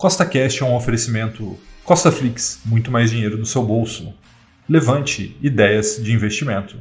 Costa Cash é um oferecimento Costa Flix, muito mais dinheiro no seu bolso. Levante ideias de investimento.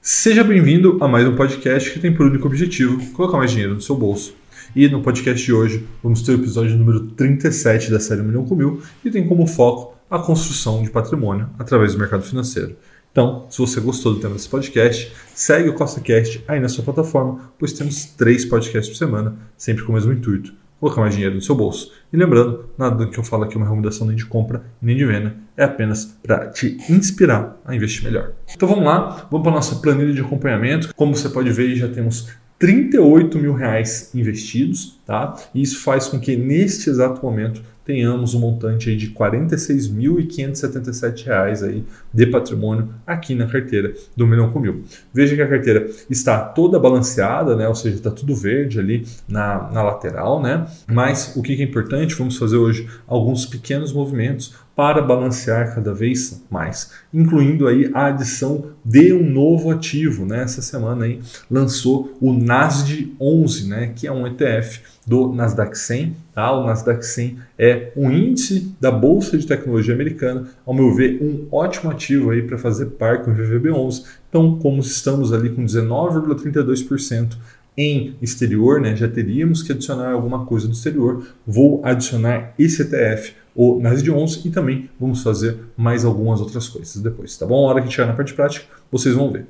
Seja bem-vindo a mais um podcast que tem por único objetivo colocar mais dinheiro no seu bolso. E no podcast de hoje vamos ter o episódio número 37 da série Milhão com Mil e tem como foco a construção de patrimônio através do mercado financeiro. Então, se você gostou do tema desse podcast, segue o CostaCast aí na sua plataforma, pois temos três podcasts por semana, sempre com o mesmo intuito, colocar mais dinheiro no seu bolso. E lembrando, nada do que eu falo aqui é uma recomendação nem de compra nem de venda, é apenas para te inspirar a investir melhor. Então vamos lá, vamos para a nossa planilha de acompanhamento. Como você pode ver, já temos 38 mil reais investidos, tá? E isso faz com que neste exato momento tenhamos um montante aí de R$ 46.577 aí de patrimônio aqui na carteira do Milhão com Mil. Veja que a carteira está toda balanceada, né? ou seja, está tudo verde ali na, na lateral, né? mas o que é importante, vamos fazer hoje alguns pequenos movimentos para balancear cada vez mais, incluindo aí a adição de um novo ativo, né? Essa semana aí lançou o Nasdaq 11, né? Que é um ETF do Nasdaq 100. Tá? O Nasdaq 100 é um índice da bolsa de tecnologia americana, ao meu ver, um ótimo ativo aí para fazer par com o VVB11. Então, como estamos ali com 19,32% em exterior, né, já teríamos que adicionar alguma coisa do exterior. Vou adicionar esse ETF, o Nasdaq 11, e também vamos fazer mais algumas outras coisas depois, tá bom? A hora que chegar na parte prática, vocês vão ver.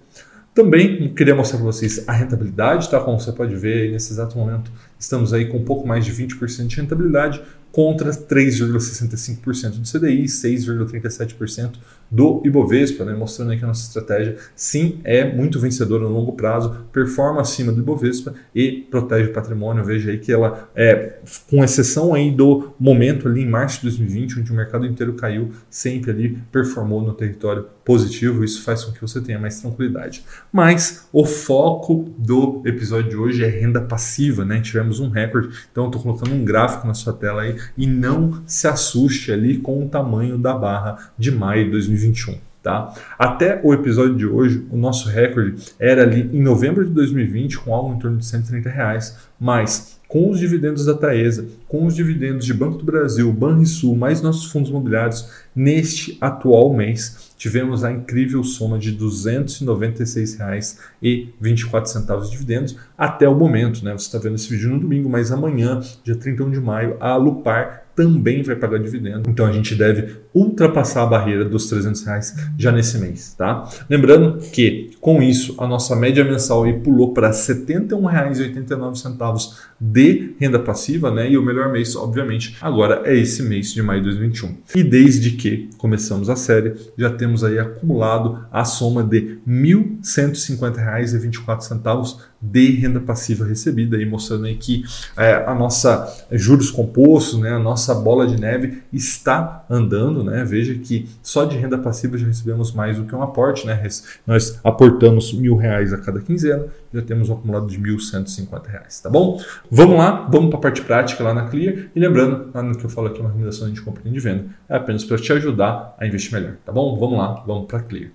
Também queria mostrar para vocês a rentabilidade, tá? Como você pode ver, nesse exato momento estamos aí com um pouco mais de 20% de rentabilidade contra 3,65% do CDI, 6,37% do Ibovespa, né? mostrando aí que a nossa estratégia sim é muito vencedora no longo prazo, performa acima do Ibovespa e protege o patrimônio. Veja aí que ela é, com exceção aí do momento ali em março de 2020, onde o mercado inteiro caiu, sempre ali performou no território positivo, isso faz com que você tenha mais tranquilidade. Mas o foco do episódio de hoje é renda passiva, né? Tivemos um recorde, então estou colocando um gráfico na sua tela aí e não se assuste ali com o tamanho da barra de maio de 2021. Tá? Até o episódio de hoje, o nosso recorde era ali em novembro de 2020 com algo em torno de 130 reais, mas com os dividendos da Taesa, com os dividendos de Banco do Brasil, Banrisul, mais nossos fundos imobiliários, neste atual mês tivemos a incrível soma de R$ 296,24 de dividendos até o momento. Né? Você está vendo esse vídeo no domingo, mas amanhã, dia 31 de maio, a Lupar também vai pagar dividendo. Então a gente deve ultrapassar a barreira dos 300 reais já nesse mês, tá? Lembrando que com isso a nossa média mensal aí pulou para R$ 71,89 de renda passiva, né? E o melhor mês, obviamente, agora é esse mês de maio de 2021. E desde que começamos a série, já temos aí acumulado a soma de R$ 1.150,24 de renda passiva recebida, aí mostrando aí que é, a nossa juros compostos, né, a nossa bola de neve está andando, né? Veja que só de renda passiva já recebemos mais do que um aporte, né? Nós aportamos mil reais a cada quinzena, já temos um acumulado de mil cento e cinquenta reais, tá bom? Vamos lá, vamos para a parte prática lá na Clear e lembrando, lá no que eu falo aqui é uma recomendação de compra e de venda, é apenas para te ajudar a investir melhor, tá bom? Vamos lá, vamos para a Clear.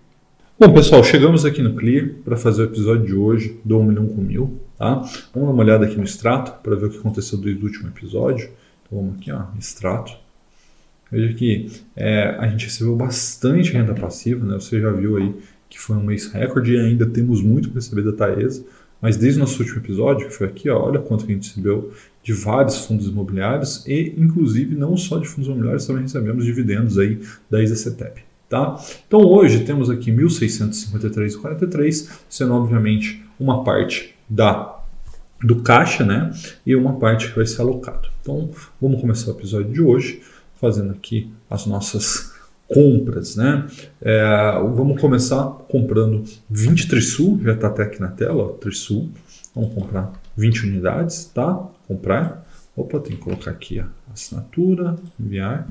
Bom, pessoal, chegamos aqui no Clear para fazer o episódio de hoje do 1 milhão com mil. Tá? Vamos dar uma olhada aqui no extrato para ver o que aconteceu desde o último episódio. Vamos aqui, ó, extrato. Veja que é, a gente recebeu bastante renda passiva, né? Você já viu aí que foi um mês recorde e ainda temos muito para receber da Taesa. Mas desde o nosso último episódio, que foi aqui, ó, olha quanto que a gente recebeu de vários fundos imobiliários e, inclusive, não só de fundos imobiliários, também recebemos dividendos aí da ISACETEP. Tá? Então hoje temos aqui 1.653,43, sendo obviamente uma parte da do caixa, né? E uma parte que vai ser alocado. Então vamos começar o episódio de hoje fazendo aqui as nossas compras, né? É, vamos começar comprando 20 Trisul, já está até aqui na tela, ó, Trisul. Vamos comprar 20 unidades, tá? Comprar. Opa, tem que colocar aqui a assinatura, enviar.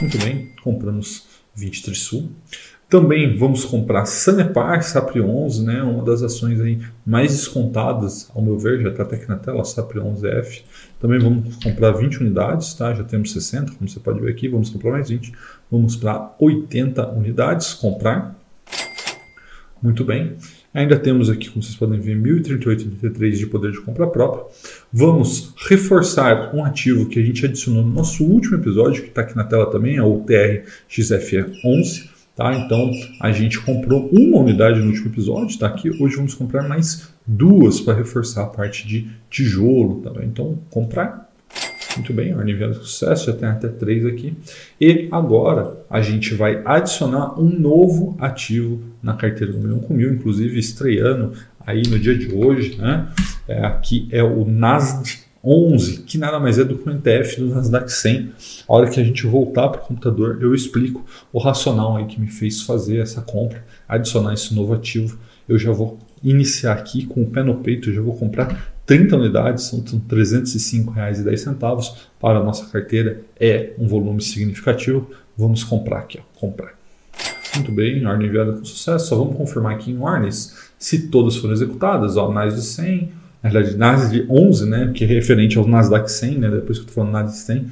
Muito bem, compramos 20 Trisul. Também vamos comprar Sanepar, Sapri 11, né, uma das ações aí mais descontadas, ao meu ver, já está até aqui na tela, Sapri 11F. Também vamos comprar 20 unidades, tá? já temos 60, como você pode ver aqui, vamos comprar mais 20. Vamos para 80 unidades, comprar. Muito bem. Ainda temos aqui, como vocês podem ver, 1.038,33 de poder de compra própria. Vamos reforçar um ativo que a gente adicionou no nosso último episódio, que está aqui na tela também, é o TRXFE11. Tá? Então a gente comprou uma unidade no último episódio, está aqui. Hoje vamos comprar mais duas para reforçar a parte de tijolo também. Então, comprar. Muito bem, de sucesso, já tem até três aqui. E agora a gente vai adicionar um novo ativo na carteira do Milhão com Mil, inclusive estreando aí no dia de hoje. Né? É, aqui é o Nasdaq 11, que nada mais é do que um ETF do Nasdaq 100. A hora que a gente voltar para o computador, eu explico o racional aí que me fez fazer essa compra, adicionar esse novo ativo. Eu já vou iniciar aqui com o pé no peito, já vou comprar 30 unidades, são R$ 305,10 para a nossa carteira, é um volume significativo. Vamos comprar aqui, ó, comprar. Muito bem, ordem enviada com sucesso. Só vamos confirmar aqui em ordens se todas foram executadas. Ó, mais de 100, na verdade, Nasdaq 11, né, que é referente ao Nasdaq 100, né, depois que eu estou falando Nasdaq 100,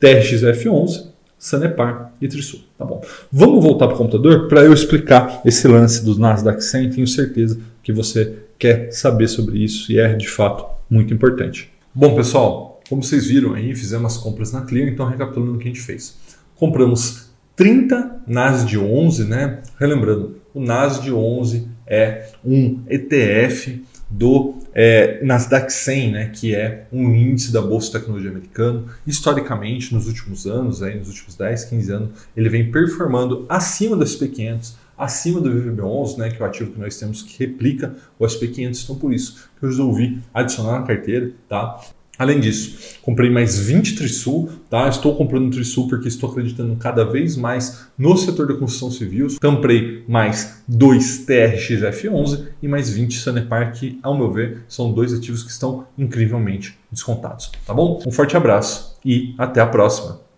TRXF11, Sanepar e Trisul. Tá bom. Vamos voltar para o computador para eu explicar esse lance dos Nasdaq 100. Tenho certeza que você quer saber sobre isso e é de fato muito importante. Bom, pessoal, como vocês viram aí, fizemos as compras na Clear, então recapitulando o que a gente fez. Compramos 30 NAS de 11, né? Relembrando, o NAS de 11 é um ETF do é, Nasdaq 100, né, que é um índice da Bolsa de Tecnologia americano. Historicamente, nos últimos anos, aí, nos últimos 10, 15 anos, ele vem performando acima do SP500, acima do VVB11, né, que é o ativo que nós temos que replica o SP500. Então, por isso que eu resolvi adicionar na carteira. Tá? Além disso, comprei mais 20 Trisul, tá? Estou comprando Trisul porque estou acreditando cada vez mais no setor da construção civil. Comprei mais dois TRXF11 e mais 20 Sanepar, que, ao meu ver, são dois ativos que estão incrivelmente descontados, tá bom? Um forte abraço e até a próxima!